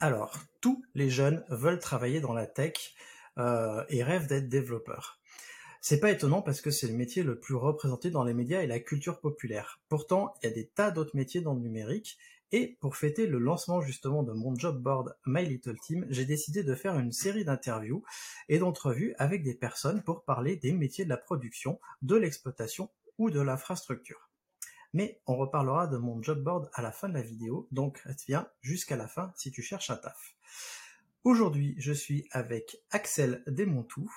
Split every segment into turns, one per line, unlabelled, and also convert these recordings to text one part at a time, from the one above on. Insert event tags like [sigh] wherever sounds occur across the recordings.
Alors, tous les jeunes veulent travailler dans la tech euh, et rêvent d'être développeurs. C'est pas étonnant parce que c'est le métier le plus représenté dans les médias et la culture populaire. Pourtant, il y a des tas d'autres métiers dans le numérique et pour fêter le lancement justement de mon job board My Little Team, j'ai décidé de faire une série d'interviews et d'entrevues avec des personnes pour parler des métiers de la production, de l'exploitation ou de l'infrastructure. Mais on reparlera de mon job board à la fin de la vidéo, donc reste bien jusqu'à la fin si tu cherches un taf. Aujourd'hui, je suis avec Axel Desmontou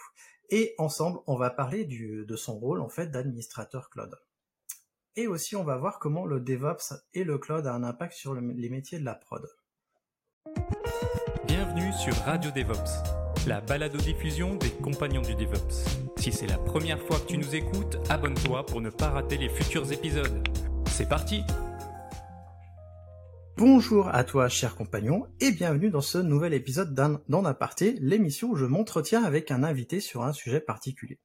et ensemble, on va parler de son rôle en fait d'administrateur cloud. Et aussi, on va voir comment le DevOps et le cloud a un impact sur le, les métiers de la prod.
Bienvenue sur Radio DevOps, la balado-diffusion des compagnons du DevOps. Si c'est la première fois que tu nous écoutes, abonne-toi pour ne pas rater les futurs épisodes. C'est parti
Bonjour à toi, cher compagnon, et bienvenue dans ce nouvel épisode d'un d'En Aparté, l'émission où je m'entretiens avec un invité sur un sujet particulier.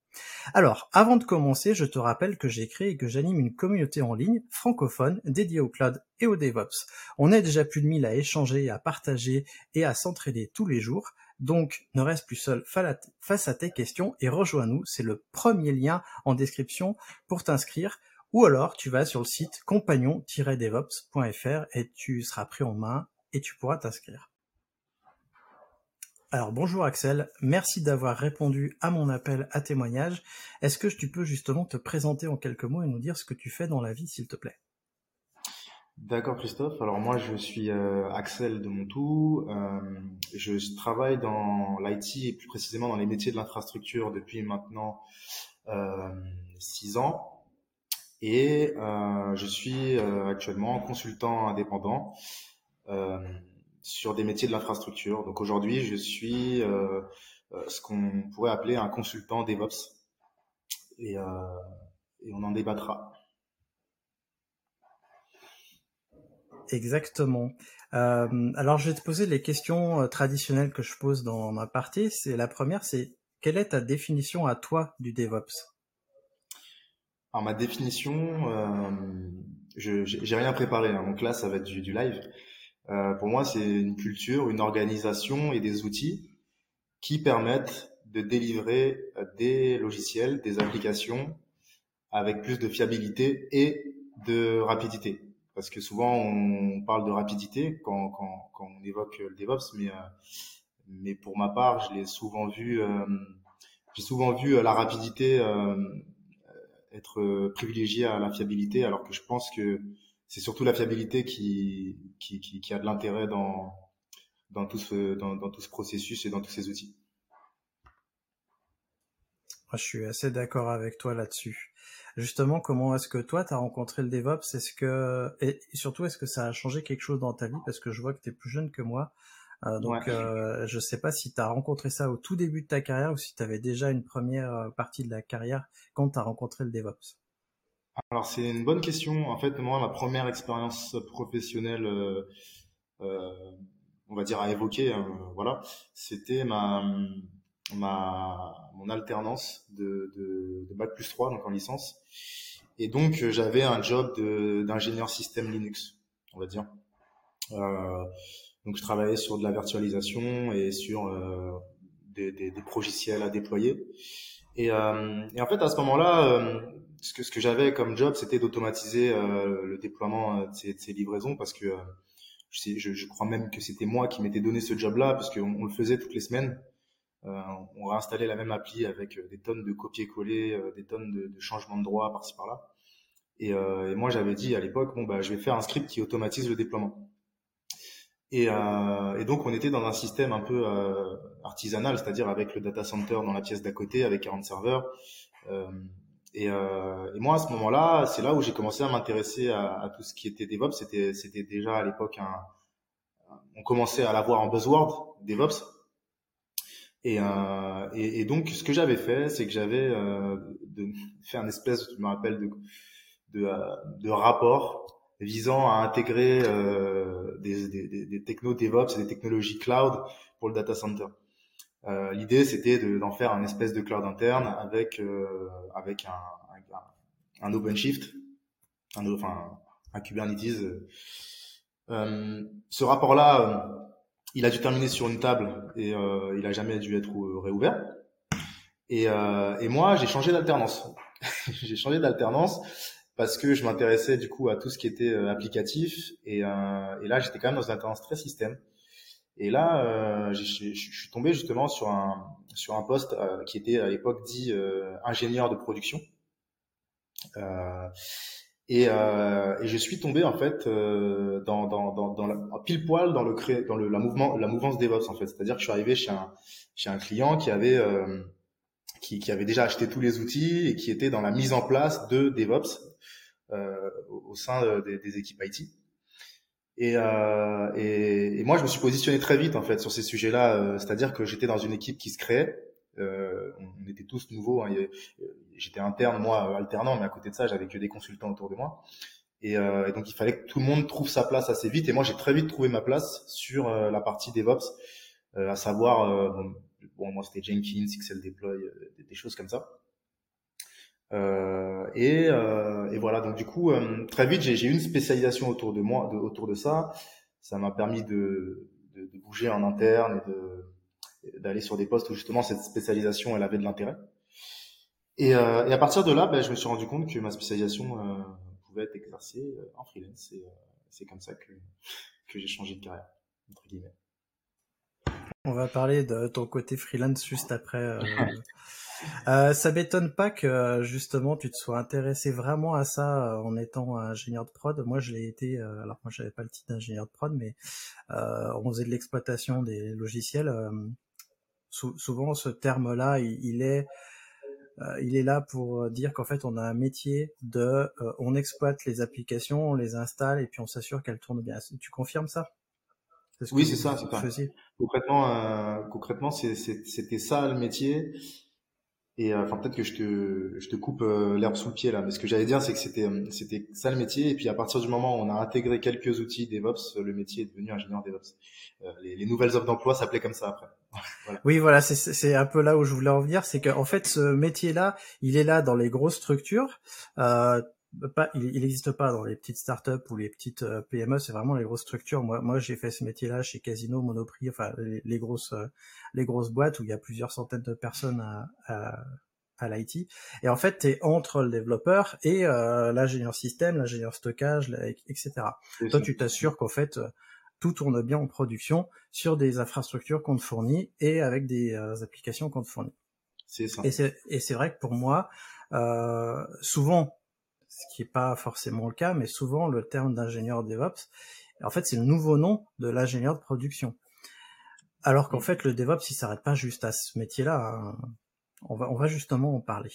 Alors, avant de commencer, je te rappelle que j'ai créé et que j'anime une communauté en ligne francophone dédiée au cloud et au DevOps. On est déjà plus de 1000 à échanger, à partager et à s'entraider tous les jours. Donc, ne reste plus seul face à tes questions et rejoins-nous. C'est le premier lien en description pour t'inscrire ou alors tu vas sur le site compagnon-devops.fr et tu seras pris en main et tu pourras t'inscrire. Alors bonjour Axel, merci d'avoir répondu à mon appel à témoignage. Est-ce que tu peux justement te présenter en quelques mots et nous dire ce que tu fais dans la vie s'il te plaît?
D'accord Christophe, alors moi je suis euh, Axel de Montou, euh, je travaille dans l'IT et plus précisément dans les métiers de l'infrastructure depuis maintenant euh, six ans. Et euh, je suis euh, actuellement consultant indépendant euh, sur des métiers de l'infrastructure. Donc aujourd'hui, je suis ce qu'on pourrait appeler un consultant DevOps. Et, on en débattra.
Exactement. Alors, je vais te poser les questions traditionnelles que je pose dans ma partie. C'est la première, c'est quelle est ta définition à toi du DevOps?
Alors ma définition, euh, je j'ai rien préparé, hein, donc là ça va être du, du live. Euh, pour moi, c'est une culture, une organisation et des outils qui permettent de délivrer euh, des logiciels, des applications avec plus de fiabilité et de rapidité. Parce que souvent on parle de rapidité quand, quand, quand on évoque le DevOps, mais, euh, mais pour ma part, je l'ai souvent vu, euh, j'ai souvent vu la rapidité être euh, privilégié à la fiabilité, alors que je pense que c'est surtout la fiabilité qui, qui, qui, qui a de l'intérêt dans, dans, tout ce, dans, dans, tout ce processus et dans tous ces outils.
Je suis assez d'accord avec toi là-dessus. Justement, comment est-ce que toi, tu as rencontré le DevOps? Est-ce que et surtout, est-ce que ça a changé quelque chose dans ta vie? Parce que je vois que tu es plus jeune que moi. Euh, donc, ouais. euh, je sais pas si tu as rencontré ça au tout début de ta carrière ou si tu avais déjà une première euh, partie de la carrière quand tu as rencontré le DevOps.
Alors, c'est une bonne question. En fait, moi, ma première expérience professionnelle, on va dire, à évoquer, hein, voilà, c'était ma, ma, mon alternance de, de, de, Bac plus 3, donc en licence. Et donc, j'avais un job d'ingénieur système Linux, on va dire. Euh, donc je travaillais sur de la virtualisation et sur euh, des, des, des logiciels à déployer. Et, euh, en fait, à ce moment-là, euh, ce que, j'avais comme job, c'était d'automatiser le déploiement de ces, livraisons parce que je, crois même que c'était moi qui m'étais donné ce job-là parce qu'on on le faisait toutes les semaines. on réinstallait la même appli avec des tonnes de copier-coller, des tonnes de, de changements de droit par-ci par-là. Et, et moi, j'avais dit à l'époque, bon bah, je vais faire un script qui automatise le déploiement. Et, euh, et, donc on était dans un système un peu euh, artisanal, c'est-à-dire avec le data center dans la pièce d'à côté, avec 40 serveurs. Euh, et, euh, et, moi à ce moment-là, c'est là où j'ai commencé à m'intéresser à, tout ce qui était DevOps. C'était, c'était déjà à l'époque un, on commençait à l'avoir en buzzword DevOps. Et, euh, et, et, donc, ce que j'avais fait, c'est que j'avais euh, fait un espèce, je me rappelle, de, de, de rapport visant à intégrer euh, des, des, des, technos DevOps et des technologies cloud pour le data center. Euh, L'idée, c'était d'en faire un espèce de cloud interne avec euh, avec un, un, OpenShift, un, enfin un Kubernetes. Euh, ce rapport-là, euh, il a dû terminer sur une table et euh, il a jamais dû être réouvert. Et, et moi, j'ai changé d'alternance. [laughs] j'ai changé d'alternance parce que je m'intéressais du coup à tout ce qui était euh, applicatif et, euh, et là j'étais quand même dans une alternance très système. Et là euh, je suis tombé justement sur un sur un poste euh, qui était à l'époque dit euh, ingénieur de production. Et, et, je suis tombé en fait dans, dans, dans, dans la, pile poil dans le dans le la mouvement la mouvance DevOps en fait. C'est-à-dire que je suis arrivé chez un chez un client qui avait qui, qui, avait déjà acheté tous les outils et qui était dans la mise en place de DevOps euh, au, sein des, des, équipes IT. Et, euh, et, et, moi, je me suis positionné très vite en fait sur ces sujets-là, euh, c'est-à-dire que j'étais dans une équipe qui se créait. Euh, on était tous nouveaux. Hein, j'étais interne, moi alternant, mais à côté de ça, j'avais que des consultants autour de moi. Et, euh, et, donc, il fallait que tout le monde trouve sa place assez vite. Et moi, j'ai très vite trouvé ma place sur la partie DevOps, à savoir, bon, bon, moi, c'était Jenkins, XL Deploy, des, des choses comme ça. Euh, et, euh, et, voilà, donc du coup, euh, très vite, j'ai eu une spécialisation autour de moi, de, autour de ça. Ça m'a permis de, de, de, bouger en interne et de d'aller sur des postes où justement cette spécialisation, elle avait de l'intérêt. Et, euh, et, à partir de là, ben, je me suis rendu compte que ma spécialisation euh, pouvait être exercée en freelance. Et c'est comme ça que, que j'ai changé de carrière, entre guillemets.
On va parler de ton côté freelance juste après. Euh, [laughs] ça m'étonne pas que justement tu te sois intéressé vraiment à ça euh, en étant ingénieur de prod. Moi, je l'ai été. Euh, alors moi, j'avais pas le titre d'ingénieur de prod, mais euh, on faisait de l'exploitation des logiciels. Euh, souvent, ce terme-là, il, il, est il est là pour dire qu'en fait, on a un métier de, on exploite les applications, on les installe et puis on s'assure qu'elles tournent bien. Tu confirmes ça?
Oui, c'est ça. Concrètement, concrètement, c'était ça le métier. Et euh, enfin peut-être que je te je te coupe euh, l'herbe sous le pied là, mais ce que j'allais dire c'est que c'était euh, c'était ça le métier et puis à partir du moment où on a intégré quelques outils DevOps, le métier est devenu ingénieur DevOps. Les, les, nouvelles offres d'emploi s'appelaient comme ça après. [laughs]
voilà. Oui voilà, c'est c'est un peu là où je voulais en venir, c'est qu'en fait ce métier là, il est là dans les grosses structures. Euh, pas, il n'existe pas dans les petites startups ou les petites PME, c'est vraiment les grosses structures. Moi, moi, j'ai fait ce métier-là chez Casino, Monoprix, enfin les, les, grosses, les grosses boîtes où il y a plusieurs centaines de personnes à, à, à l'IT. Et en fait, tu es entre le développeur et euh, l'ingénieur système, l'ingénieur stockage, etc. Toi, tu t'assures qu'en fait, tout tourne bien en production sur des infrastructures qu'on te fournit et avec des euh, applications qu'on te fournit.
C'est ça.
Et c'est vrai que pour moi, euh, souvent, ce qui n'est pas forcément le cas, mais souvent le terme d'ingénieur DevOps, en fait, c'est le nouveau nom de l'ingénieur de production. Alors qu'en fait, le DevOps, il s'arrête pas juste à ce métier-là. Hein. On, va, on va justement en parler.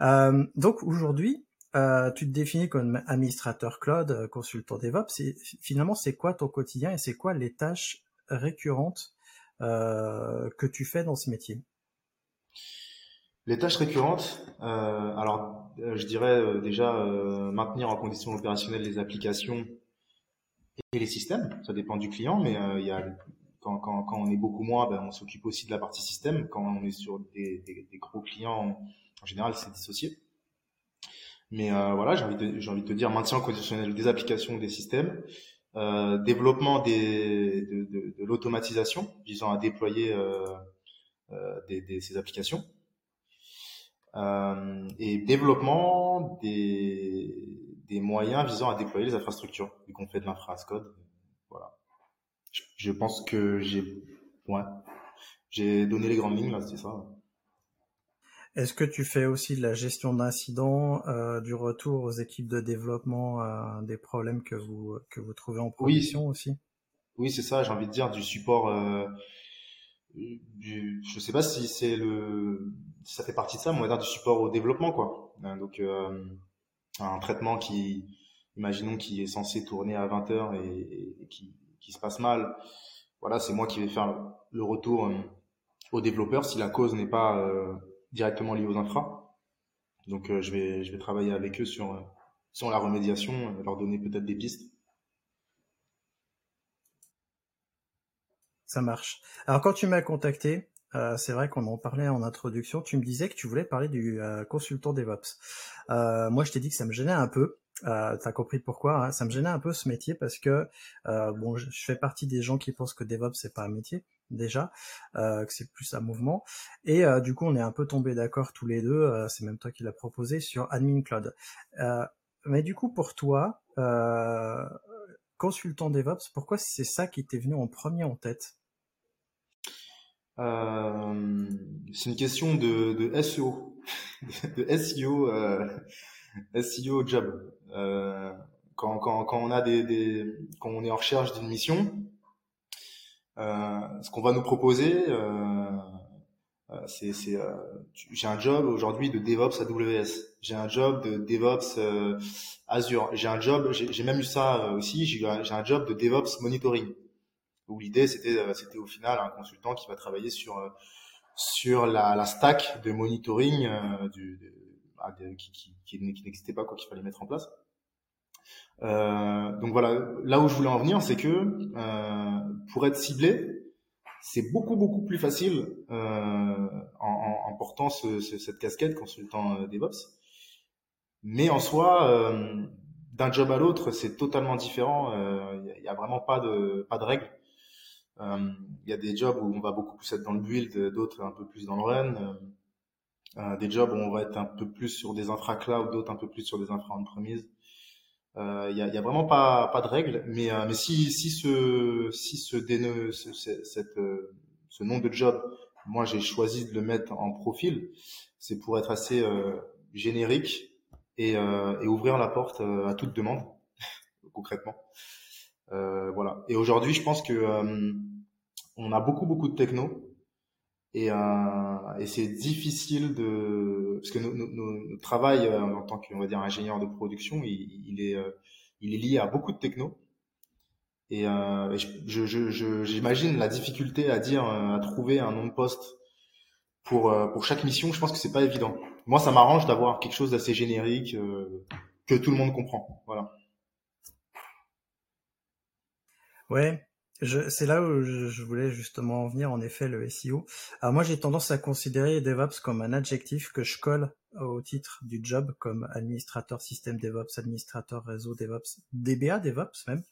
Euh, donc aujourd'hui, euh, tu te définis comme administrateur cloud, euh, consultant DevOps. Et finalement, c'est quoi ton quotidien et c'est quoi les tâches récurrentes euh, que tu fais dans ce métier?
Les tâches récurrentes, euh, alors euh, je dirais euh, déjà maintenir en condition opérationnelle les applications et les systèmes. Ça dépend du client, mais il y a quand, on est beaucoup moins, ben, on s'occupe aussi de la partie système. Quand on est sur des, gros clients, en général, c'est dissocié. Mais voilà, j'ai envie, de, te dire maintien conditionnel des applications, des systèmes, développement des, de, l'automatisation visant à déployer ces applications, euh, et développement des, des moyens visant à déployer les infrastructures, vu qu'on fait de l'infrascode. Voilà. Je, je, pense que j'ai ouais, j'ai donné les grandes lignes là, c'est ça.
Est-ce que tu fais aussi de la gestion d'incidents, euh, du retour aux équipes de développement, euh, des problèmes que vous que vous trouvez en production
oui.
aussi?
Oui, c'est ça. J'ai envie de dire du support. Euh, du, je sais pas si c'est le, si ça fait partie de ça, mais on va dire du support au développement, quoi. Hein, donc euh, un traitement qui, imaginons, qui est censé tourner à 20 heures et, qui, qui se passe mal. Voilà, c'est moi qui vais faire le retour euh, aux développeurs si la cause n'est pas euh, directement liée aux infras. Donc euh, je vais je vais travailler avec eux sur sur la remédiation, leur donner peut-être des pistes.
Ça marche. Alors quand tu m'as contacté, euh, c'est vrai qu'on en parlait en introduction, tu me disais que tu voulais parler du euh, consultant DevOps. Euh, moi je t'ai dit que ça me gênait un peu. Euh, T'as compris pourquoi hein. Ça me gênait un peu ce métier parce que bon, je, fais partie des gens qui pensent que DevOps c'est pas un métier déjà, que c'est plus un mouvement. Et du coup on est un peu tombé d'accord tous les deux. c'est même toi qui l'as proposé sur Admin Cloud. mais du coup pour toi, consultant DevOps, pourquoi c'est ça qui t'est venu en premier en tête?
Euh, C'est une question de, de SEO, [laughs] de SEO, euh, SEO job. Euh, quand, quand, quand on a des, des, quand on est en recherche d'une mission, euh, ce qu'on va nous proposer, euh, c'est, c'est, j'ai un job aujourd'hui de DevOps AWS. J'ai un job de DevOps Azure. J'ai un job, j'ai, même eu ça aussi. J'ai un job de DevOps monitoring. Où l'idée c'était, c'était au final un consultant qui va travailler sur sur la, stack de monitoring du, ah, qui, qui, n'existait pas quoi qu'il fallait mettre en place. donc voilà, là où je voulais en venir, c'est que pour être ciblé, c'est beaucoup beaucoup plus facile euh, en, portant ce, ce, cette casquette consultant euh, DevOps. Mais en soi, euh, d'un job à l'autre, c'est totalement différent. Il n'y a, a, vraiment pas de pas de règles. Il y a des jobs où on va beaucoup plus être dans le build, d'autres un peu plus dans le run. des jobs où on va être un peu plus sur des infra cloud, d'autres un peu plus sur des infra on-premise. Il euh, y, a, vraiment pas, de règles, mais, euh, si, ce, si euh, de job, moi j'ai choisi de le mettre en profil, c'est pour être assez générique et, ouvrir la porte à toute demande, [laughs] concrètement. Voilà. Et aujourd'hui, je pense que on a beaucoup beaucoup de techno et, euh, et c'est difficile de parce que notre travail euh, en tant qu'on va dire ingénieur de production, il, il est euh, lié à beaucoup de techno. Et, euh, j'imagine la difficulté à dire à trouver un nom de poste pour pour chaque mission. Je pense que c'est pas évident. Moi, ça m'arrange d'avoir quelque chose d'assez générique que tout le monde comprend. Voilà.
Ouais, c'est là où je, voulais justement en venir, en effet, le SEO. Alors moi, j'ai tendance à considérer DevOps comme un adjectif que je colle au titre du job, comme administrateur système DevOps, administrateur réseau DevOps, DBA DevOps même,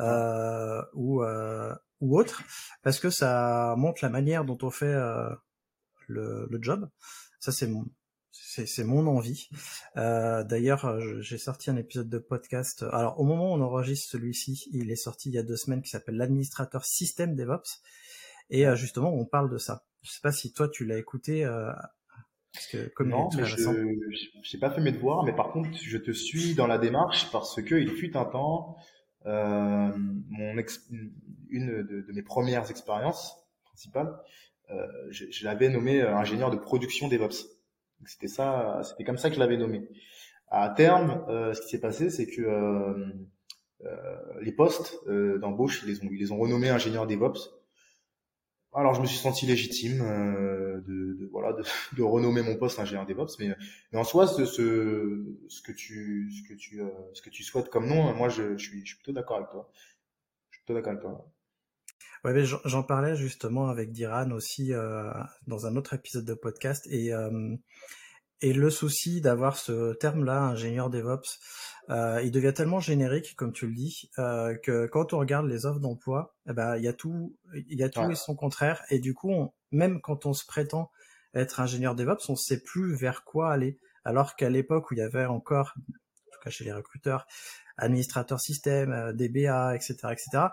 euh, ou, euh, ou autre, parce que ça montre la manière dont on fait euh, le, le job. Ça, c'est mon, c'est mon envie. Euh, D'ailleurs, euh, j'ai sorti un épisode de podcast. Alors, au moment où on enregistre celui-ci, il est sorti il y a deux semaines, qui s'appelle l'administrateur système DevOps. Et euh, justement, on parle de ça. Je sais pas si toi tu l'as écouté. Euh,
parce que comme non, mais je n'ai pas fait mes devoirs, mais par contre, je te suis dans la démarche parce que il fut un temps, euh, mon une de, de, mes premières expériences principales, euh, je, je l'avais nommé ingénieur de production DevOps. C'était ça, c'était comme ça que je l'avais nommé. À terme, euh, ce qui s'est passé, c'est que euh, euh, les postes euh, d'embauche, ils les ont, ils les ont renommés ingénieurs DevOps. Alors je me suis senti légitime euh, de, de, voilà de, [laughs] de, renommer mon poste ingénieur DevOps, mais, mais en soi ce, ce, ce que tu ce que tu ce que tu souhaites comme nom, moi je, je suis je suis plutôt d'accord avec toi. Je suis plutôt d'accord avec toi.
Ouais, j'en parlais justement avec Diran aussi euh, dans un autre épisode de podcast et euh, et le souci d'avoir ce terme-là, ingénieur DevOps, euh, il devient tellement générique, comme tu le dis, euh, que quand on regarde les offres d'emploi, eh ben il y a tout, il y a tout et son contraire, et du coup, on, même quand on se prétend être ingénieur DevOps, on ne sait plus vers quoi aller. Alors qu'à l'époque où il y avait encore, en tout cas chez les recruteurs, administrateur système, DBA, etc., etc.,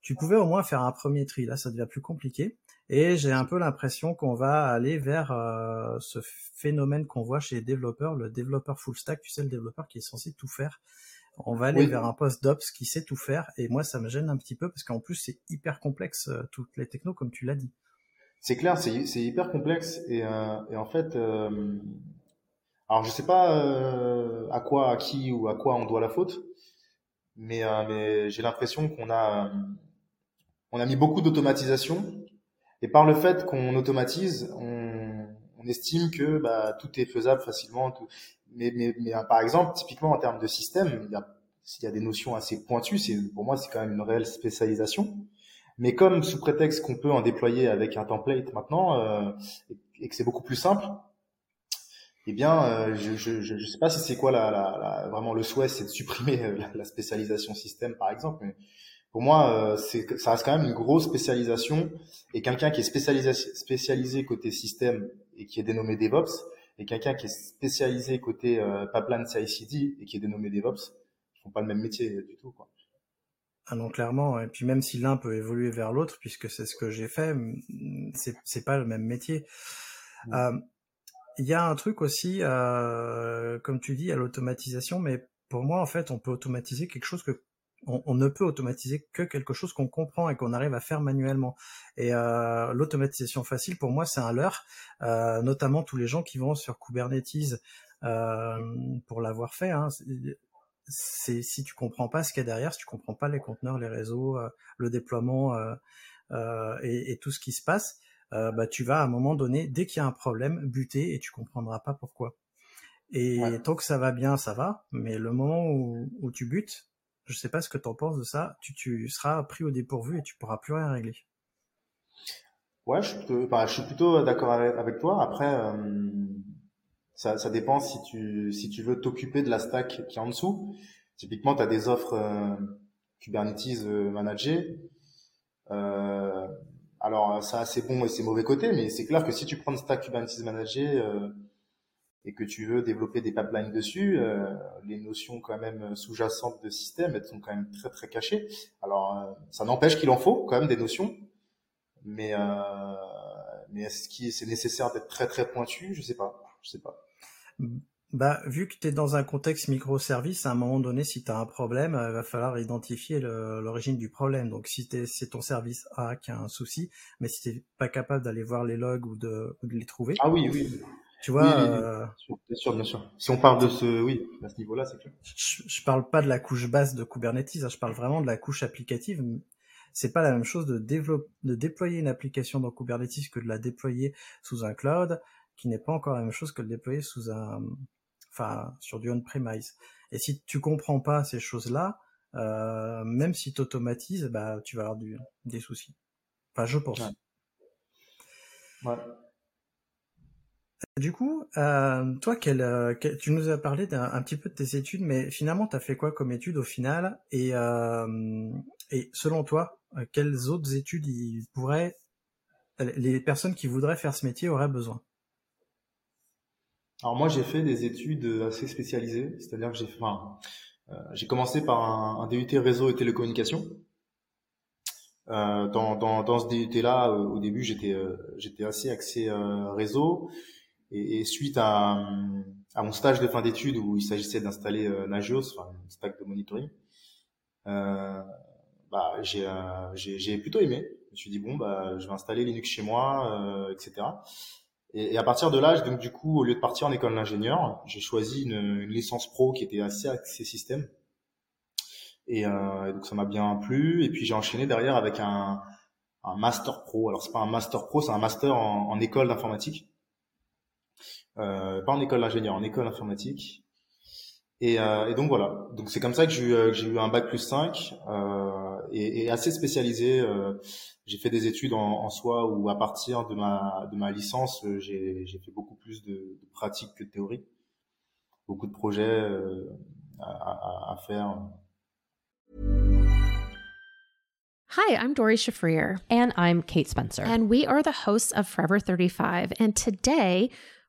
tu pouvais au moins faire un premier tri. Là, ça devient plus compliqué. Et j'ai un peu l'impression qu'on va aller vers euh, ce phénomène qu'on voit chez les développeurs, le développeur full stack, tu sais, le développeur qui est censé tout faire. On va aller vers un poste d'ops qui sait tout faire. Et moi, ça me gêne un petit peu parce qu'en plus, c'est hyper complexe, euh, toutes les technos, comme tu l'as dit.
C'est clair, c'est hyper complexe. Et, euh, et en fait, euh, alors je sais pas euh, à quoi, à qui ou à quoi on doit la faute, mais, euh, mais j'ai l'impression qu'on a, on a mis beaucoup d'automatisation. Et par le fait qu'on automatise, on, on estime que bah, tout est faisable facilement. Mais, mais, mais par exemple, typiquement en termes de système, il y a, il y a des notions assez pointues. C'est pour moi, c'est quand même une réelle spécialisation. Mais comme sous prétexte qu'on peut en déployer avec un template maintenant euh, et, que c'est beaucoup plus simple, eh bien, euh, je, je, je sais pas si c'est quoi la, la, la, vraiment le souhait, c'est de supprimer euh, la, spécialisation système, par exemple. Mais pour moi, euh, c'est ça reste quand même une grosse spécialisation. Et quelqu'un qui est spécialisé, spécialisé côté système et qui est dénommé DevOps, et quelqu'un qui est spécialisé côté euh, pipeline CI/CD et qui est dénommé DevOps, ils font pas le même métier du tout. Quoi.
Ah non, clairement. Et puis même si l'un peut évoluer vers l'autre, puisque c'est ce que j'ai fait, c'est c'est pas le même métier. Mmh. Euh, il y a un truc aussi, euh, comme tu dis, à l'automatisation, mais pour moi, en fait, on peut automatiser quelque chose que on, ne peut automatiser que quelque chose qu'on comprend et qu'on arrive à faire manuellement. Et euh, l'automatisation facile, pour moi, c'est un leurre, euh, notamment tous les gens qui vont sur Kubernetes pour l'avoir fait. Hein, c'est si tu comprends pas ce qu'il y a derrière, si tu comprends pas les conteneurs, les réseaux, le déploiement et, tout ce qui se passe, bah tu vas à un moment donné, dès qu'il y a un problème, buter et tu comprendras pas pourquoi. Et tant que ça va bien, ça va, mais le moment où, où tu butes, je sais pas ce que tu en penses de ça, tu, tu seras pris au dépourvu et tu pourras plus rien régler.
Ouais, je suis plutôt, bah, je suis plutôt d'accord avec, toi. Après, euh, ça, ça, dépend si tu, si tu veux t'occuper de la stack qui est en dessous. Typiquement, tu as des offres euh, Kubernetes euh, managées. Euh, alors, ça a ses bons et ses mauvais côtés, mais c'est clair que si tu prends une stack Kubernetes managée euh, et que tu veux développer des pipelines dessus, euh, les notions quand même sous-jacentes de système, elles sont quand même très très cachées. Alors, ça n'empêche qu'il en faut quand même des notions, mais mais est-ce qu'il c'est nécessaire d'être très très pointu? Je sais pas, je sais pas.
Bah, vu que tu es dans un contexte microservice, à un moment donné, si tu as un problème, il va falloir identifier l'origine du problème. Donc, si c'est ton service A qui a un souci, mais si tu pas capable d'aller voir les logs ou de, ou de, les trouver.
Ah oui, oui.
Tu vois. Euh...
Bien sûr, bien sûr. Si on parle de ce, oui, à ce niveau-là, c'est clair.
Je, je parle pas de la couche basse de Kubernetes, hein, je parle vraiment de la couche applicative. C'est pas la même chose de, développer, de déployer une application dans Kubernetes que de la déployer sous un cloud qui n'est pas encore la même chose que le déployer sous un, enfin, sur du on-premise. Et si tu comprends pas ces choses-là, euh, même si tu automatises, bah, tu vas avoir du, des soucis. Enfin, je pense.
Ouais.
Du coup, euh, toi, quel, euh, quel, tu nous as parlé d'un petit peu de tes études, mais finalement, tu as fait quoi comme études au final? Et, euh, et selon toi, quelles autres études pourraient, les personnes qui voudraient faire ce métier auraient besoin?
Alors moi j'ai fait des études assez spécialisées, c'est-à-dire que j'ai enfin, euh, commencé par un, un, DUT réseau et télécommunications. Euh, dans, dans, dans ce DUT-là, euh, au début, j'étais euh, assez axé euh, réseau. Et, et, suite à, à mon stage de fin d'études où il s'agissait d'installer Nagios, enfin une stack de monitoring, bah, j'ai j'ai plutôt aimé. Je me suis dit bon bah je vais installer Linux chez moi, etc. Et, à partir de là, donc du coup, au lieu de partir en école d'ingénieur, j'ai choisi une, une, licence pro qui était assez axée système. Et, euh, donc ça m'a bien plu. Et puis j'ai enchaîné derrière avec un, un master pro. Alors c'est pas un master pro, c'est un master en, en école d'informatique. Euh, pas en école d'ingénieur, en école informatique. Et, euh, et, donc voilà. Donc c'est comme ça que j'ai eu, euh, eu, un bac plus 5 euh, et, et, assez spécialisé. Euh, j'ai fait des études en, en, soi où à partir de ma, de ma licence, euh, j'ai fait beaucoup plus de, de pratique que de théorie. Beaucoup de projets euh, à, à, à, faire.
Hi, I'm Dory Shafrir.
And I'm Kate Spencer.
And we are the hosts of Forever 35. And today,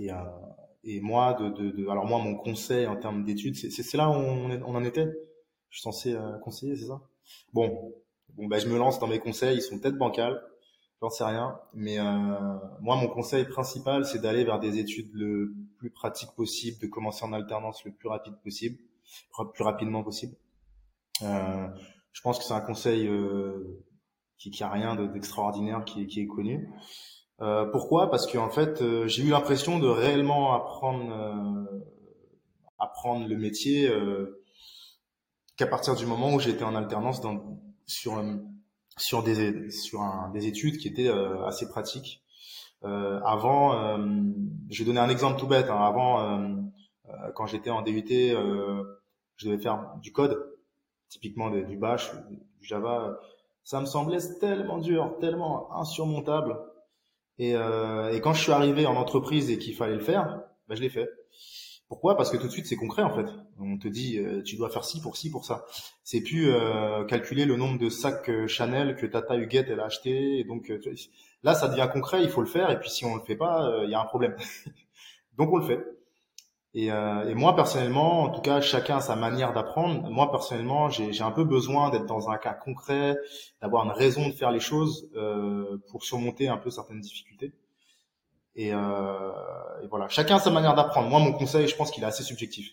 Et, euh, et moi, de, de, de, alors moi, mon conseil en termes d'études, c'est là où on, on, en était. Je suis censé euh, conseiller, c'est ça? Bon, bon, ben je me lance dans mes conseils. Ils sont peut-être bancals, j'en sais rien. Mais euh, moi, mon conseil principal, c'est d'aller vers des études le plus pratique possible, de commencer en alternance le plus rapide possible, plus rapidement possible. Euh, je pense que c'est un conseil euh, qui, qui a rien d'extraordinaire, qui, qui est connu. Euh, pourquoi? Parce qu'en fait, euh, j'ai eu l'impression de réellement apprendre, euh, apprendre le métier qu'à partir du moment où j'étais en alternance dans, sur sur des sur un, des études qui étaient assez pratiques. avant, je vais donner un exemple tout bête. Hein. avant, quand j'étais en DUT, je devais faire du code, typiquement du Bash, du Java. Ça me semblait tellement dur, tellement insurmontable et, euh, et quand je suis arrivé en entreprise et qu'il fallait le faire, ben je l'ai fait. Pourquoi? Parce que tout de suite c'est concret en fait. On te dit euh, tu dois faire ci pour ci pour ça. C'est plus euh, calculer le nombre de sacs euh, Chanel que Tata Huguette elle a acheté. Et donc euh, là ça devient concret, il faut le faire. Et puis si on le fait pas, il y a un problème. [laughs] donc on le fait. Et, euh, et, moi personnellement, en tout cas, chacun a sa manière d'apprendre. Moi personnellement, j'ai un peu besoin d'être dans un cas concret, d'avoir une raison de faire les choses euh, pour surmonter un peu certaines difficultés. Et, euh, et voilà, chacun a sa manière d'apprendre. Moi, mon conseil, je pense qu'il est assez subjectif.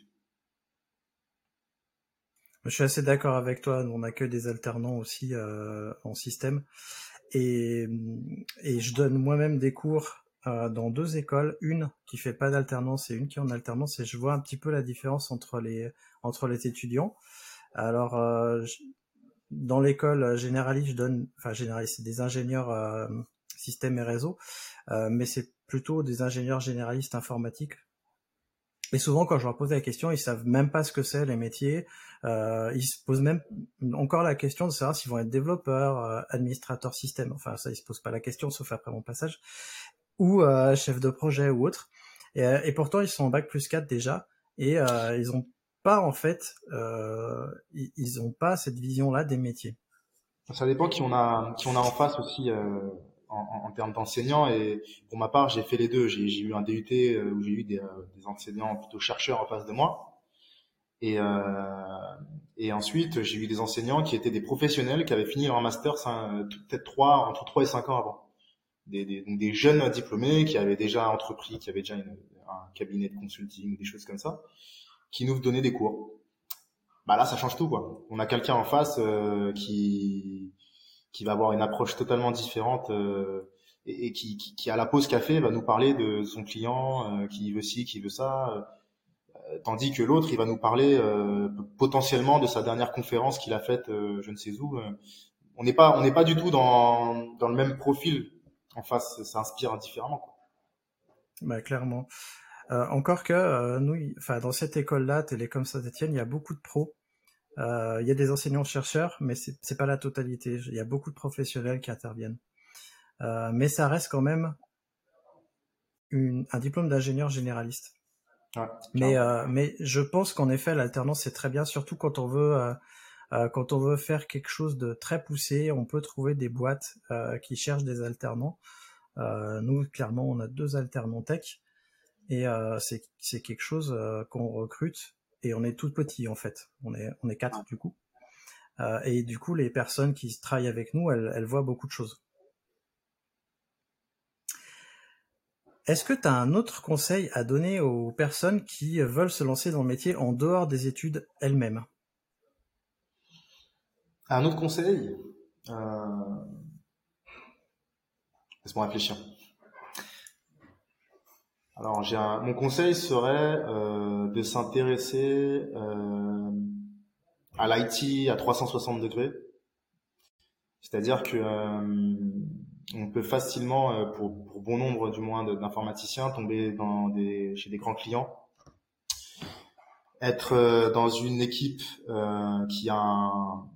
Je suis assez d'accord avec toi. On a que des alternants aussi euh, en système, et, et je donne moi-même des cours euh, dans deux écoles, une qui fait pas d'alternance et une qui en alternance, et je vois un petit peu la différence entre les entre les étudiants. Alors, euh, dans l'école généraliste, je donne, enfin généraliste, c'est des ingénieurs euh, système et réseau, mais c'est plutôt des ingénieurs généralistes informatiques. Et souvent, quand je leur pose la question, ils savent même pas ce que c'est les métiers. Ils se posent même encore la question de savoir s'ils vont être développeurs, administrateurs système. Enfin, ça, ils se posent pas la question, sauf après mon passage ou euh, chef de projet ou autre. Et, euh, et, pourtant, ils sont en bac plus 4 déjà, et euh, ils ont pas en fait, euh, ils ont pas cette vision-là des métiers.
Ça dépend qui on a, qui on a en face aussi euh, en, en, termes d'enseignants. Et pour ma part, j'ai fait les deux. J'ai eu un DUT où j'ai eu des, des, enseignants plutôt chercheurs en face de moi. Et, et ensuite, j'ai eu des enseignants qui étaient des professionnels qui avaient fini leur master peut-être trois entre trois et cinq ans avant des, des, des, jeunes diplômés qui avaient déjà entrepris, qui avaient déjà un cabinet de consulting ou des choses comme ça, qui nous donnaient des cours. Bah là, ça change tout, quoi. On a quelqu'un en face euh, qui qui va avoir une approche totalement différente euh, et, qui, qui, qui, à la pause café va nous parler de son client euh, qui veut ci, qui veut ça, euh, tandis que l'autre il va nous parler euh, potentiellement de sa dernière conférence qu'il a faite, je ne sais où. on n'est pas on n'est pas du tout dans dans le même profil en face, ça inspire différemment. Quoi.
Bah, clairement. Euh, encore que euh, nous, enfin dans cette école-là, Télécom Saint-Etienne, il y a beaucoup de pros. Euh, il y a des enseignants-chercheurs, mais c'est, c'est pas la totalité. Il y a beaucoup de professionnels qui interviennent. Mais ça reste quand même une, un diplôme d'ingénieur généraliste.
Ouais,
mais, mais je pense qu'en effet, l'alternance c'est très bien, surtout quand on veut quand on veut faire quelque chose de très poussé, on peut trouver des boîtes euh, qui cherchent des alternants. Euh, nous, clairement, on a deux alternants tech et c'est quelque chose qu'on recrute et on est tout petit en fait. On est quatre du coup. et du coup, les personnes qui travaillent avec nous, elles voient beaucoup de choses. Est-ce que tu as un autre conseil à donner aux personnes qui veulent se lancer dans le métier en dehors des études elles-mêmes?
Un autre conseil euh... Laisse-moi réfléchir. Alors, j'ai un... mon conseil serait euh, de s'intéresser euh, à l'IT à 360 degrés. C'est-à-dire que euh, on peut facilement, pour, pour, bon nombre du moins d'informaticiens, tomber dans des, chez des grands clients, être dans une équipe qui a un,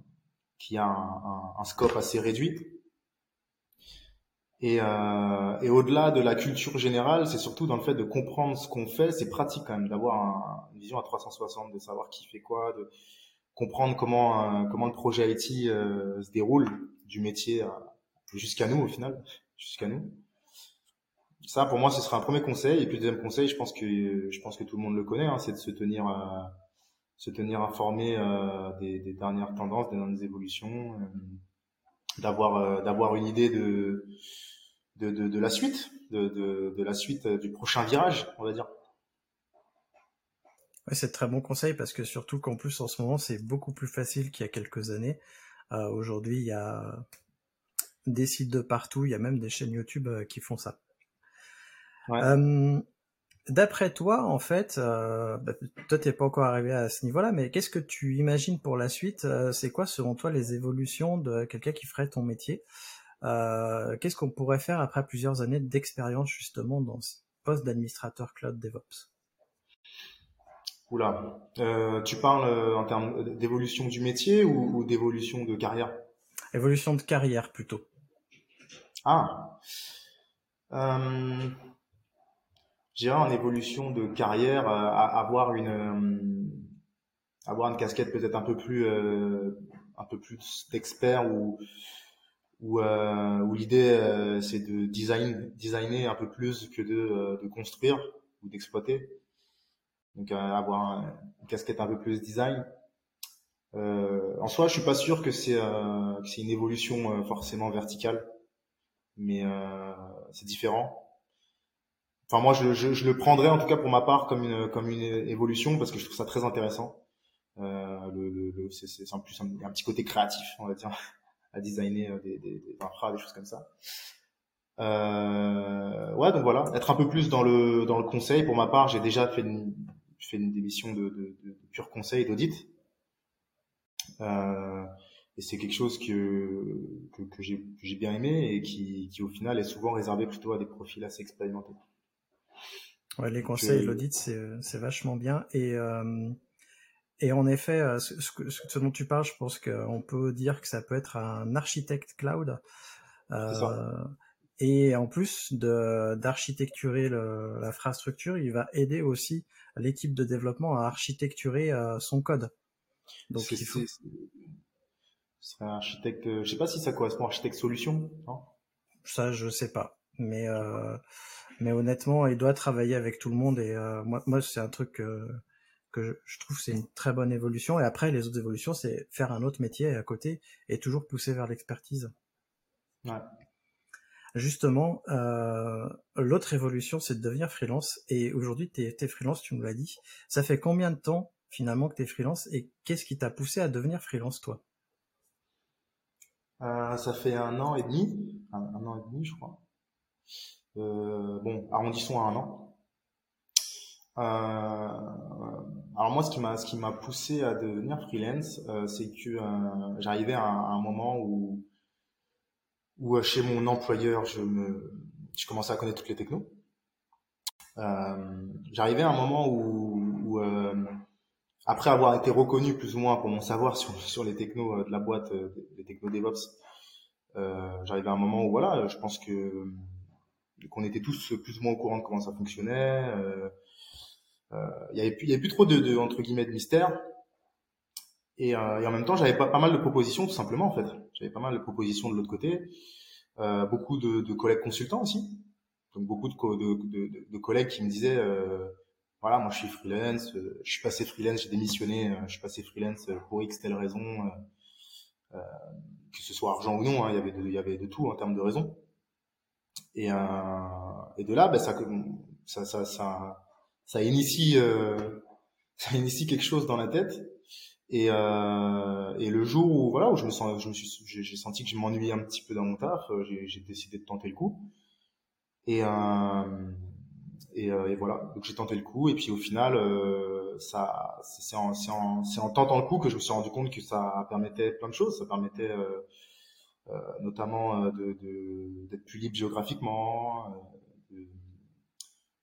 qui a un, un, scope assez réduit. Et, euh, et au-delà de la culture générale, c'est surtout dans le fait de comprendre ce qu'on fait. C'est pratique quand même d'avoir une vision à 360, de savoir qui fait quoi, de comprendre comment euh, comment le projet IT euh, se déroule du métier jusqu'à nous au final, jusqu'à nous. Ça, pour moi, ce serait un premier conseil. Et puis, deuxième conseil, je pense que je pense que tout le monde le connaît, hein, c'est de se tenir euh, se tenir informé euh, des, des, dernières tendances, des dernières évolutions, euh, d'avoir euh, d'avoir une idée de de, de, de la suite, de, de, de, la suite du prochain virage, on va dire.
Ouais, c'est très bon conseil parce que surtout qu'en plus en ce moment c'est beaucoup plus facile qu'il y a quelques années. Euh, Aujourd'hui il y a des sites de partout, il y a même des chaînes YouTube qui font ça. Ouais. Euh, D'après toi, en fait, euh, bah, toi t'es pas encore arrivé à ce niveau-là, mais qu'est-ce que tu imagines pour la suite euh, C'est quoi, selon toi, les évolutions de quelqu'un qui ferait ton métier euh, Qu'est-ce qu'on pourrait faire après plusieurs années d'expérience justement dans ce poste d'administrateur cloud DevOps?
Oula, euh, tu parles en termes d'évolution du métier ou, ou d'évolution de carrière?
Évolution de carrière plutôt.
Ah. Euh dirais en évolution de carrière, euh, avoir une euh, avoir une casquette peut-être un peu plus euh, un peu plus d'expert ou où, où l'idée c'est de design designer un peu plus que de, de construire ou d'exploiter. Donc avoir une casquette un peu plus design. en soi, je suis pas sûr que c'est une évolution forcément verticale, mais c'est différent enfin moi je, je, je, le prendrais en tout cas pour ma part comme une comme une évolution parce que je trouve ça très intéressant. Euh, le, le, c'est en plus un, un, petit côté créatif on va dire [laughs] à designer euh, des, des, des des choses comme ça. Euh, ouais donc voilà, être un peu plus dans le dans le conseil. Pour ma part, j'ai déjà fait une fait une démission de, de, de, pur conseil d'audit. Euh, et c'est quelque chose que que, que j'ai bien aimé et qui, qui au final est souvent réservé plutôt à des profils assez expérimentés.
Ouais, les conseils, l'audit, c'est vachement bien. Et, euh, et en effet, euh, ce, ce, ce, dont tu parles, je pense qu'on peut dire que ça peut être un architecte cloud. Euh, et en plus d'architecturer l'infrastructure, il va aider aussi l'équipe de développement à architecturer euh, son code.
Donc il faut. C'est un architecte. Je sais pas si ça correspond à architecte solution.
Ça, je sais pas. Mais euh, mais honnêtement, il doit travailler avec tout le monde et euh, moi, moi c'est un truc que, que je, trouve c'est une très bonne évolution. Et après, les autres évolutions, c'est faire un autre métier à côté et toujours pousser vers l'expertise.
Ouais.
Justement, euh, l'autre évolution, c'est de devenir freelance. Et aujourd'hui, tu es, freelance, tu nous l'as dit. Ça fait combien de temps finalement que tu es freelance et qu'est-ce qui t'a poussé à devenir freelance, toi?
Euh, Ça fait un an et demi, un, un an et demi, je crois. Euh, bon, arrondissons à un an. Euh, alors moi, ce qui m'a poussé à devenir freelance, euh, c'est que j'arrivais à, un moment où chez mon employeur, je me je commençais à connaître toutes les technos. j'arrivais à un moment où, après avoir été reconnu plus ou moins pour mon savoir sur, [laughs] les technos de la boîte, les technos DevOps, euh, j'arrivais à un moment où voilà, je pense que qu'on était tous plus ou moins au courant de comment ça fonctionnait. Euh, euh, il y avait avait plus trop de, de, entre guillemets de mystère. Et, euh, et en même temps, j'avais pas, pas mal de propositions tout simplement en fait. J'avais pas mal de propositions de l'autre côté. Euh, beaucoup de, de, collègues consultants aussi. Donc beaucoup de, de, collègues qui me disaient euh, voilà, moi je suis freelance, euh, je suis passé freelance, j'ai démissionné, je suis passé freelance pour X telle raison, euh, que ce soit argent ou non, hein, y avait de, y avait de tout en termes de raisons. Et, euh, et de là, ben, ça, ça, ça, ça, initie, euh, [laughs] ça initie quelque chose dans la tête. Et, euh, et le jour où voilà où je me sens, je me suis, j'ai senti que je m'ennuyais un petit peu dans mon taf, euh, j'ai décidé de tenter le coup. Et, euh, et, euh, et, voilà, donc j'ai tenté le coup. Et puis au final, ça, c'est en, en, en, tentant le coup que je me suis rendu compte que ça permettait plein de choses. Ça permettait notamment de, d'être plus libre géographiquement,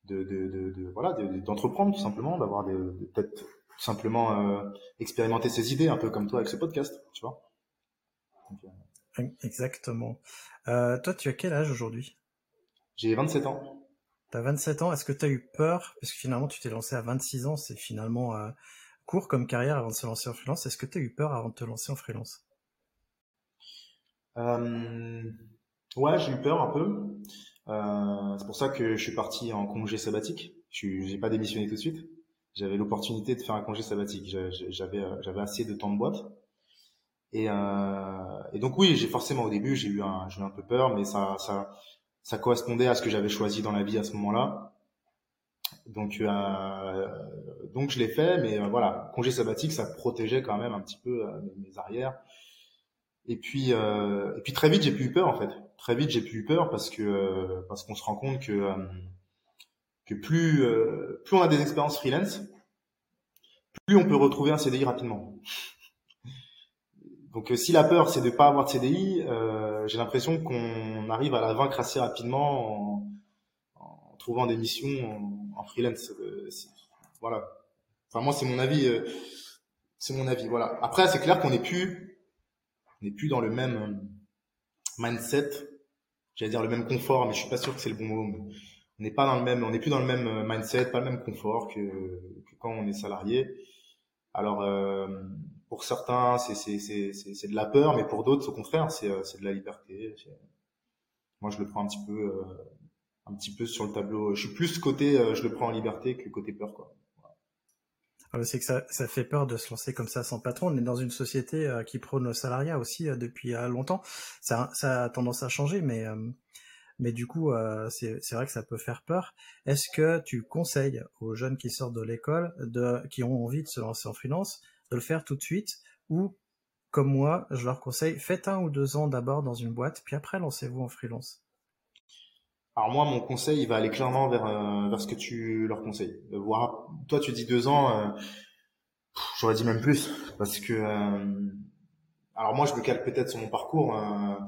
de, de, voilà, d'entreprendre tout simplement, d'avoir des, peut-être tout simplement expérimenter ses idées, un peu comme toi avec ce podcast, tu vois.
Exactement. Euh, toi, tu as quel âge aujourd'hui?
J'ai 27 ans.
Tu as 27 ans. Est-ce que tu as eu peur? Parce que finalement, tu t'es lancé à 26 ans. C'est finalement euh, court comme carrière avant de se lancer en freelance. Est-ce que tu as eu peur avant de te lancer en freelance?
euh, Ouais, j'ai eu peur un peu. Euh, c'est pour ça que je suis parti en congé sabbatique. Je n'ai pas démissionné tout de suite. J'avais l'opportunité de faire un congé sabbatique. J'avais, j'avais assez de temps de boîte. Et, euh, et donc oui, j'ai forcément au début j'ai eu un, j'ai eu un peu peur, mais ça, ça, ça correspondait à ce que j'avais choisi dans la vie à ce moment-là. Donc, euh, donc je l'ai fait, mais euh, voilà, congé sabbatique, ça protégeait quand même un petit peu euh, mes, arrières. Et puis, euh, et puis très vite, j'ai plus eu peur en fait. Très vite, j'ai plus eu peur parce que parce qu'on se rend compte que que plus plus on a des expériences freelance, plus on peut retrouver un CDI rapidement. [laughs] Donc euh, si la peur c'est de pas avoir de CDI, euh, j'ai l'impression qu'on arrive à la vaincre assez rapidement en, trouvant des missions en, freelance. Euh, voilà. Enfin moi c'est mon avis. c'est mon avis. Voilà. Après c'est clair qu'on n'est plus, on n'est plus dans le même mindset. J'allais dire le même confort, mais je suis pas sûr que c'est le bon mot. On n'est pas dans le même, on n'est plus dans le même mindset, pas le même confort que, que quand on est salarié. Alors pour certains, c'est de la peur, mais pour d'autres, au contraire, c'est euh, de la liberté. Moi, je le prends un petit peu, euh, un petit peu sur le tableau. Je suis plus côté, euh, je le prends en liberté que côté peur, quoi.
Ah, c'est que ça, fait peur de se lancer comme ça sans patron. On est dans une société qui prône le salariat aussi depuis longtemps. Ça, a tendance à changer, mais du coup, c'est vrai que ça peut faire peur. Est-ce que tu conseilles aux jeunes qui sortent de l'école, qui ont envie de se lancer en freelance, de le faire tout de suite, ou comme moi, je leur conseille, faites un ou deux ans d'abord dans une boîte, puis après lancez-vous en freelance?
Alors moi, mon conseil, il va aller clairement vers, euh, vers ce que tu leur conseilles. Euh, voir, toi, tu dis deux ans, euh, j'aurais dit même plus, parce que, alors moi, je me calque peut-être sur mon parcours. Hein.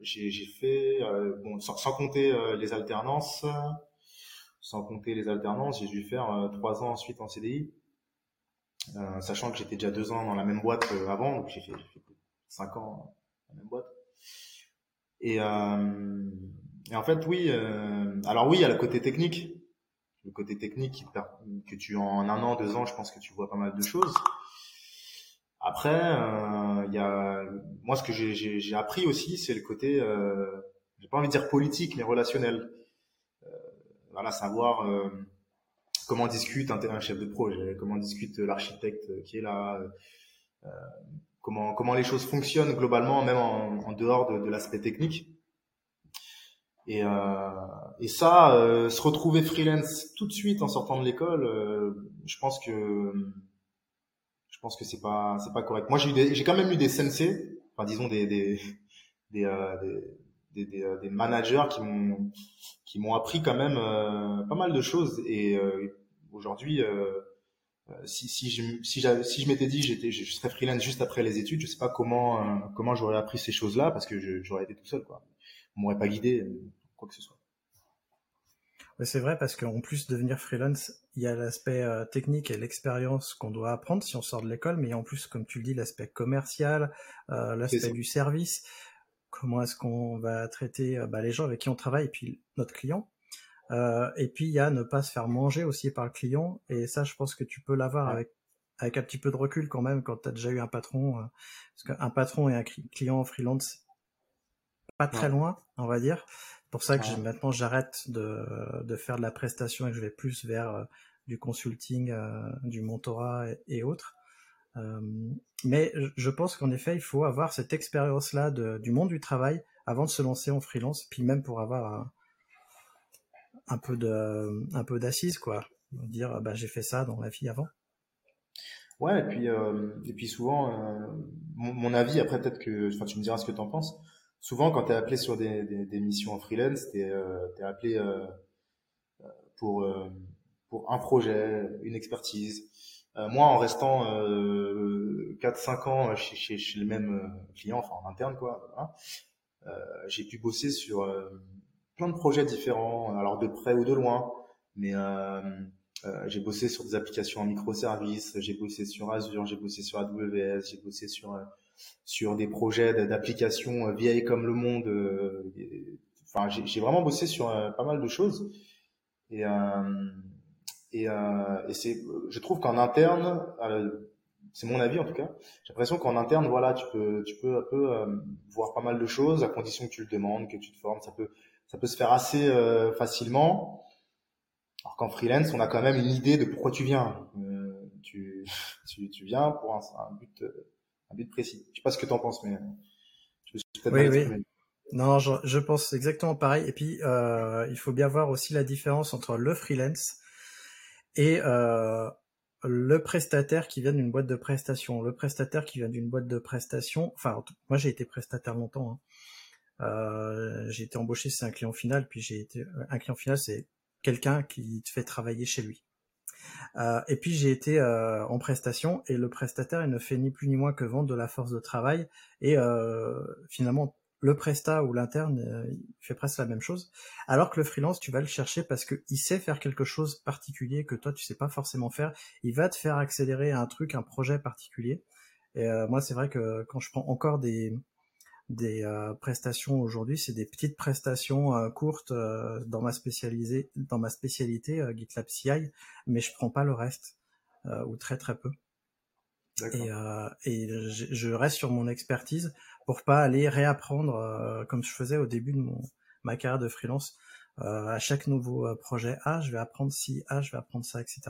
j'ai fait, bon, sans, sans compter les alternances, sans compter les alternances, j'ai dû faire trois ans ensuite en CDI. Euh, sachant que j'étais déjà deux ans dans la même boîte euh, avant, donc j'ai fait, cinq ans dans la même boîte. Et, euh, et en fait, oui. alors oui, il y a le côté technique, le côté technique que tu en un an, deux ans, je pense que tu vois pas mal de choses. Après, il y a moi ce que j'ai appris aussi, c'est le côté, euh, j'ai pas envie de dire politique, mais relationnel. voilà, savoir comment discute un, chef de projet, comment discute l'architecte qui est là, euh, comment comment les choses fonctionnent globalement, même en, dehors de, l'aspect technique. Et, euh, et ça, euh, se retrouver freelance tout de suite en sortant de l'école, je pense que je pense que c'est pas c'est pas correct. Moi, j'ai j'ai quand même eu des sensei, enfin disons des des des, des, des, des, managers qui m'ont qui m'ont appris quand même pas mal de choses et Aujourd'hui, euh, euh, si, si, je, si, si je m'étais dit j'étais je, serais freelance juste après les études, je sais pas comment euh, comment j'aurais appris ces choses-là parce que j'aurais été tout seul quoi. On m'aurait pas guidé quoi que ce soit.
c'est vrai parce qu'en plus de devenir freelance, il y a l'aspect technique et l'expérience qu'on doit apprendre si on sort de l'école, mais en plus, comme tu le dis, l'aspect commercial, l'aspect du service. Comment est-ce qu'on va traiter bah, les gens avec qui on travaille et puis notre client euh, et puis il y a ne pas se faire manger aussi par le client. Et ça, je pense que tu peux l'avoir avec avec un petit peu de recul quand même quand tu as déjà eu un patron. Euh, parce qu'un patron et un client freelance, pas très loin, on va dire. C'est pour ça que maintenant j'arrête de, de faire de la prestation et que je vais plus vers euh, du consulting, du mentorat et, autres. mais je pense qu'en effet, il faut avoir cette expérience-là du monde du travail avant de se lancer en freelance, puis même pour avoir un peu de un peu d'assise quoi dire bah j'ai fait ça dans la vie avant
ouais et puis euh, et puis souvent euh, mon, avis après peut-être que enfin tu me diras ce que tu en penses souvent quand tu es appelé sur des, des, missions en freelance tu es, euh, appelé pour pour un projet une expertise. Moi, en restant 4-5 ans chez, chez, chez le même client, enfin en interne, quoi, j'ai pu bosser sur plein de projets différents, alors de près ou de loin, mais euh, j'ai bossé sur des applications en microservices, j'ai bossé sur Azure, j'ai bossé sur AWS, j'ai bossé sur euh, sur des projets d'applications euh, vieilles comme le monde. enfin, j'ai vraiment bossé sur pas mal de choses. Et et, et c'est, je trouve qu'en interne, c'est mon avis en tout cas. J'ai l'impression qu'en interne, voilà, tu peux, tu peux un peu voir pas mal de choses à condition que tu le demandes, que tu te formes. Ça peut, ça peut se faire assez facilement. Alors qu'en freelance, on a quand même une idée de pourquoi tu viens. Euh, tu, tu, tu, viens pour un, un, but, un but précis. Je sais pas ce que tu en penses, mais
je me suis peut-être oui, oui. Non, je, je, pense exactement pareil. Et puis, euh, il faut bien voir aussi la différence entre le freelance et euh, le prestataire qui vient d'une boîte de prestation. Le prestataire qui vient d'une boîte de prestation, enfin, moi j'ai été prestataire longtemps. Hein. Euh, j'ai été embauché, c'est un client final, puis j'ai été un client final, c'est quelqu'un qui te fait travailler chez lui. Euh, et puis j'ai été euh, en prestation et le prestataire il ne fait ni plus ni moins que vendre de la force de travail et euh, finalement le prestat ou l'interne il fait presque la même chose. Alors que le freelance tu vas le chercher parce que il sait faire quelque chose particulier que toi tu sais pas forcément faire. Il va te faire accélérer un truc un projet particulier. Et moi c'est vrai que quand je prends encore des des euh, prestations aujourd'hui, c'est des petites prestations euh, courtes euh, dans ma spécialisée, dans ma spécialité GitLab CI, mais je prends pas le reste ou très très peu. Et, et je, reste sur mon expertise pour pas aller réapprendre comme je faisais au début de mon ma carrière de freelance. à chaque nouveau projet, ah je vais apprendre ci, ah je vais apprendre ça, etc.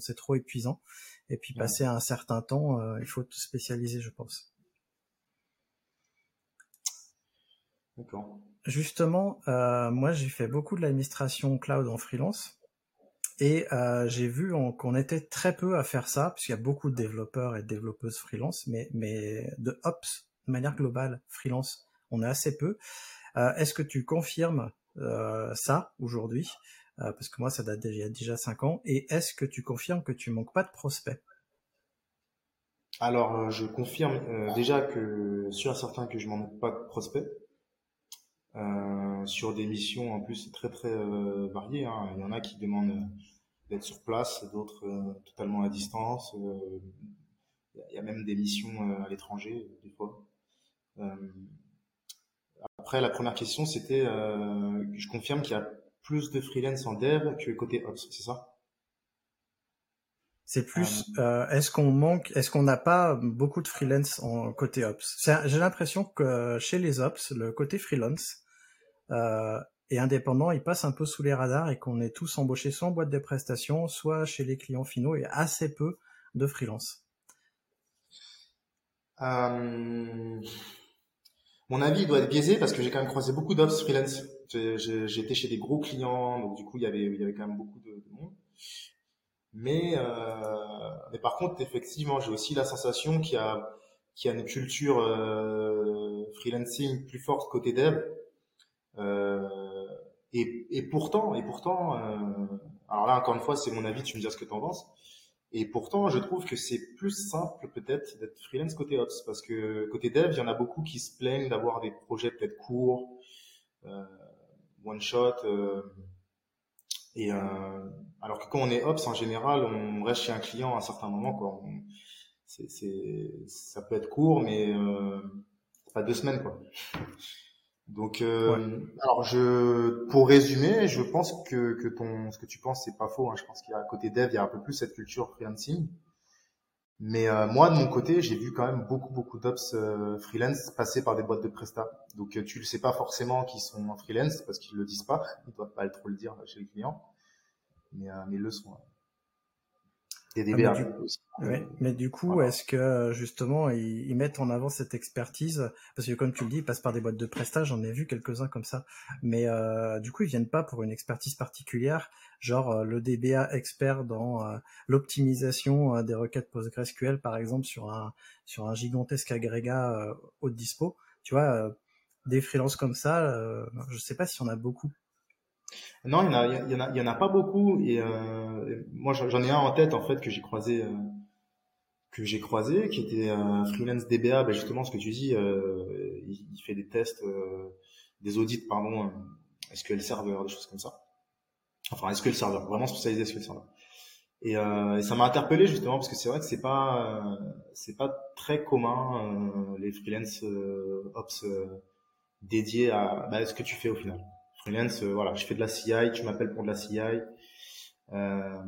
c'est trop épuisant. Et puis passer un certain temps, il faut tout spécialiser, je pense. Justement, euh, moi j'ai fait beaucoup de l'administration cloud en freelance et euh, j'ai vu qu'on était très peu à faire ça puisqu'il y a beaucoup de développeurs et de développeuses freelance, mais, mais de ops de manière globale freelance, on est assez peu. Euh, est-ce que tu confirmes ça aujourd'hui? Parce que moi ça date déjà déjà cinq ans. Et est-ce que tu confirmes que tu manques pas de prospects?
Alors, je confirme déjà que sur certains que je manque pas de prospects. Euh, sur des missions en plus très très euh, variées. Hein. Il y en a qui demandent euh, d'être sur place, d'autres totalement à distance. Il y a même des missions à l'étranger des fois. après, la première question, c'était, je confirme qu'il y a plus de freelance en dev que côté ops, c'est ça?
C'est plus, euh, est-ce qu'on manque, est-ce qu'on n'a pas beaucoup de freelance en côté ops? J'ai l'impression que chez les ops, le côté freelance euh, et indépendant, il passe un peu sous les radars et qu'on est tous embauchés soit en boîte de prestations, soit chez les clients finaux et assez peu de freelance.
Euh... Mon avis doit être biaisé parce que j'ai quand même croisé beaucoup d'ops freelance. J'étais chez des gros clients, donc du coup il y avait, il y avait quand même beaucoup de, de monde. Mais, euh, mais par contre, effectivement, j'ai aussi la sensation qu'il y a, qu'il y a une culture euh, freelancing plus forte côté dev. Euh, et, et, pourtant, et pourtant, alors là encore une fois, c'est mon avis, tu me dis ce que tu en penses. Et pourtant, je trouve que c'est plus simple peut-être d'être freelance côté ops, parce que côté dev, il y en a beaucoup qui se plaignent d'avoir des projets peut-être courts, euh, one shot. Euh, et euh, alors que quand on est ops, en général, on reste chez un client à un certain moment. Quoi. c'est, c'est, ça peut être court, mais euh, pas deux semaines. Quoi. Donc, euh, alors je, pour résumer, je pense que, que ton, ce que tu penses, c'est pas faux. Hein. Je pense qu'il y a à côté dev, il y a un peu plus cette culture freelancing. Mais euh, moi, de mon côté, j'ai vu quand même beaucoup, beaucoup d'ops euh, freelance passer par des boîtes de presta. Donc, euh, tu le sais pas forcément qu'ils sont en freelance parce qu'ils le disent pas. Ils doivent pas trop le dire chez les clients. Mais, mais ils le sont.
Il des ah, mais, du, aussi. mais du coup, est-ce que justement ils, mettent en avant cette expertise? Parce que comme tu le dis, ils passent par des boîtes de prestage, j'en ai vu quelques-uns comme ça. Mais euh, du coup, ils viennent pas pour une expertise particulière, genre euh, le DBA expert dans euh, l'optimisation des requêtes PostgreSQL, par exemple, sur un sur un gigantesque agrégat haute dispo. Tu vois, des freelances comme ça, je sais pas si on a beaucoup
non, il y en a, y en a, en a pas beaucoup. Et euh, euh, moi j'en ai un en tête en fait que j'ai croisé euh, que j'ai croisé qui était un freelance DBA ben justement ce que tu dis il, il, fait des tests des audits pardon SQL Server des choses comme ça. Enfin SQL Server vraiment spécialisé SQL Server et, et ça m'a interpellé justement parce que c'est vrai que c'est pas c'est pas très commun les freelance ops dédiés à bah, ce que tu fais au final freelance, euh, voilà, je fais de la CI, tu m'appelles pour de la CI. Euh,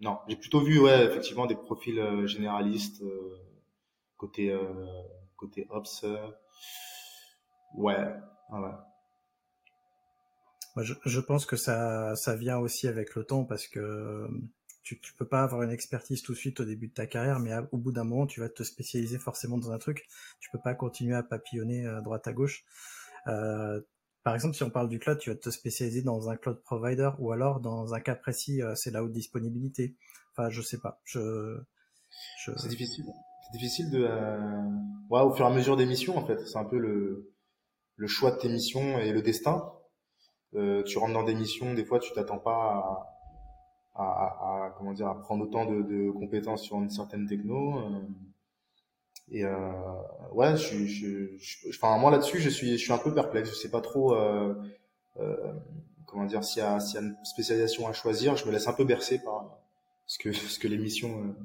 non, j'ai plutôt vu, ouais, effectivement, des profils euh, généralistes côté côté ops. ouais, ouais.
Je, je, pense que ça, ça vient aussi avec le temps parce que tu, tu peux pas avoir une expertise tout de suite au début de ta carrière, mais au bout d'un moment, tu vas te spécialiser forcément dans un truc. Tu peux pas continuer à papillonner à droite à gauche. Euh, par exemple, si on parle du cloud, tu vas te spécialiser dans un cloud provider ou alors dans un cas précis, euh, c'est la haute disponibilité. Enfin, je sais pas. Je,
je... C'est difficile. C'est difficile de, euh... ouais, au fur et à mesure des missions, en fait. C'est un peu le, le choix de tes missions et le destin. Euh, tu rentres dans des missions, des fois, tu t'attends pas à, à, à, comment dire, à prendre autant de, de compétences sur une certaine techno. Euh, et euh, ouais, je, je, je, enfin moi là-dessus, je suis, je suis un peu perplexe. Je sais pas trop, euh, euh, comment dire, s'il y, a, s'il y a une spécialisation à choisir. Je me laisse un peu bercer par ce que, ce que les missions euh,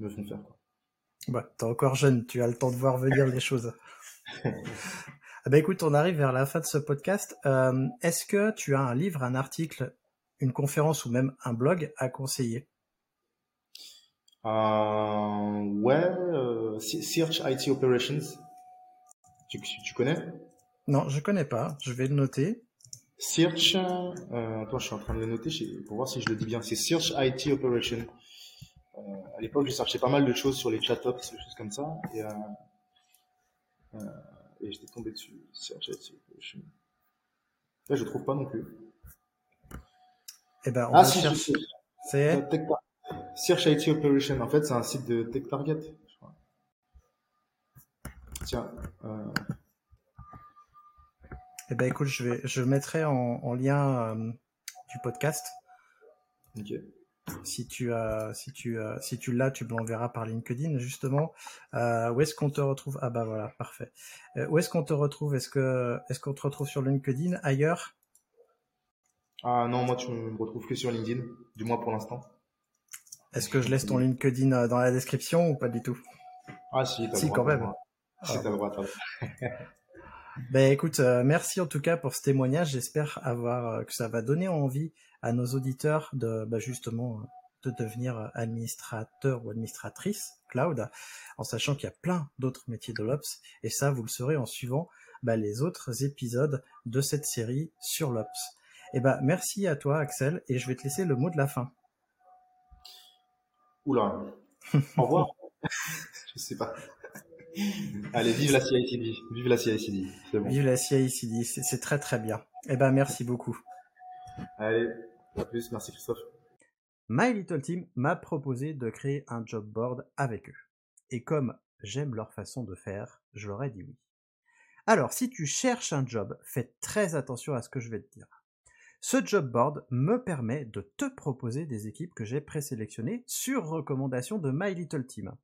me font faire. Quoi.
Bah, t'es encore jeune, tu as le temps de voir venir les choses. ah [laughs] bah écoute, on arrive vers la fin de ce podcast. Est-ce que tu as un livre, un article, une conférence ou même un blog à conseiller?
Euh, ouais, euh, Search IT Operations. Tu, tu connais?
Non, je connais pas. Je vais le noter.
Search, euh, attends, je suis en train de le noter pour voir si je le dis bien. C'est Search IT Operation. Euh, à l'époque, je cherchais pas mal de choses sur les chat-ops, des choses comme ça, et, euh, euh, et j'étais tombé dessus. Search IT Operation. Là, je trouve pas non plus.
Eh ben, on ah, si, C'est
Search IT Operation, en fait, c'est un site de TechTarget, je crois. Tiens. Euh...
Eh ben, écoute, je vais, je mettrai en, en lien euh, du podcast.
Ok.
Si tu as, si tu, as, si tu l'as, tu me l'enverras par LinkedIn justement. Euh, où est-ce qu'on te retrouve? Ah bah voilà, parfait. Euh, où est-ce qu'on te retrouve? Est-ce que, est-ce qu'on te retrouve sur LinkedIn ailleurs?
Ah non, moi tu me retrouves que sur LinkedIn, du moins pour l'instant.
Est-ce que je laisse ton LinkedIn dans la description ou pas du tout?
Ah si,
si quand même.
T'as le droit.
ben écoute, euh, merci en tout cas pour ce témoignage. J'espère avoir euh, que ça va donner envie à nos auditeurs de bah, justement de devenir administrateur ou administratrice cloud, en sachant qu'il y a plein d'autres métiers de l'Ops. Et ça, vous le saurez en suivant bah, les autres épisodes de cette série sur l'Ops. Et ben merci à toi Axel et je vais te laisser le mot de la fin.
Oula. [laughs] Au revoir. je sais pas. [laughs] Allez, vive la CICD. Vive la CICD.
C'est bon. Vive la CICD. C'est très très bien. Eh ben, merci beaucoup.
Allez, à plus. Merci Christophe.
My Little Team m'a proposé de créer un job board avec eux. Et comme j'aime leur façon de faire, je leur ai dit oui. Alors, si tu cherches un job, fais très attention à ce que je vais te dire. Ce job board me permet de te proposer des équipes que j'ai présélectionnées sur recommandation de My Little Team.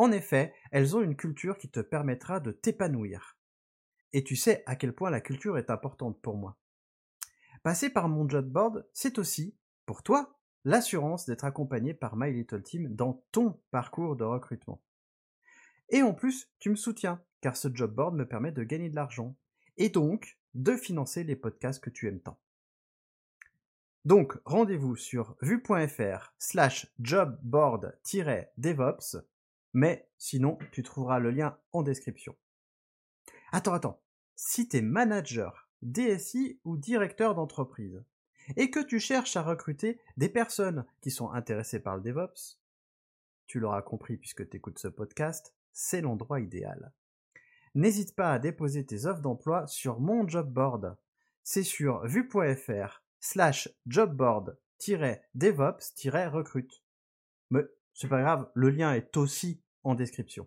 En effet, elles ont une culture qui te permettra de t'épanouir. Et tu sais à quel point la culture est importante pour moi. Passer par mon job board, c'est aussi, pour toi, l'assurance d'être accompagné par My Little Team dans ton parcours de recrutement. Et en plus, tu me soutiens, car ce job board me permet de gagner de l'argent, et donc de financer les podcasts que tu aimes tant. Donc, rendez-vous sur vue.fr slash jobboard-devops, mais sinon, tu trouveras le lien en description. Attends, attends. Si t'es manager, DSI ou directeur d'entreprise, et que tu cherches à recruter des personnes qui sont intéressées par le DevOps, tu l'auras compris puisque tu écoutes ce podcast, c'est l'endroit idéal. N'hésite pas à déposer tes offres d'emploi sur mon job board. C'est sur vue.fr slash jobboard-devops-recrute. C'est pas grave, le lien est aussi en description.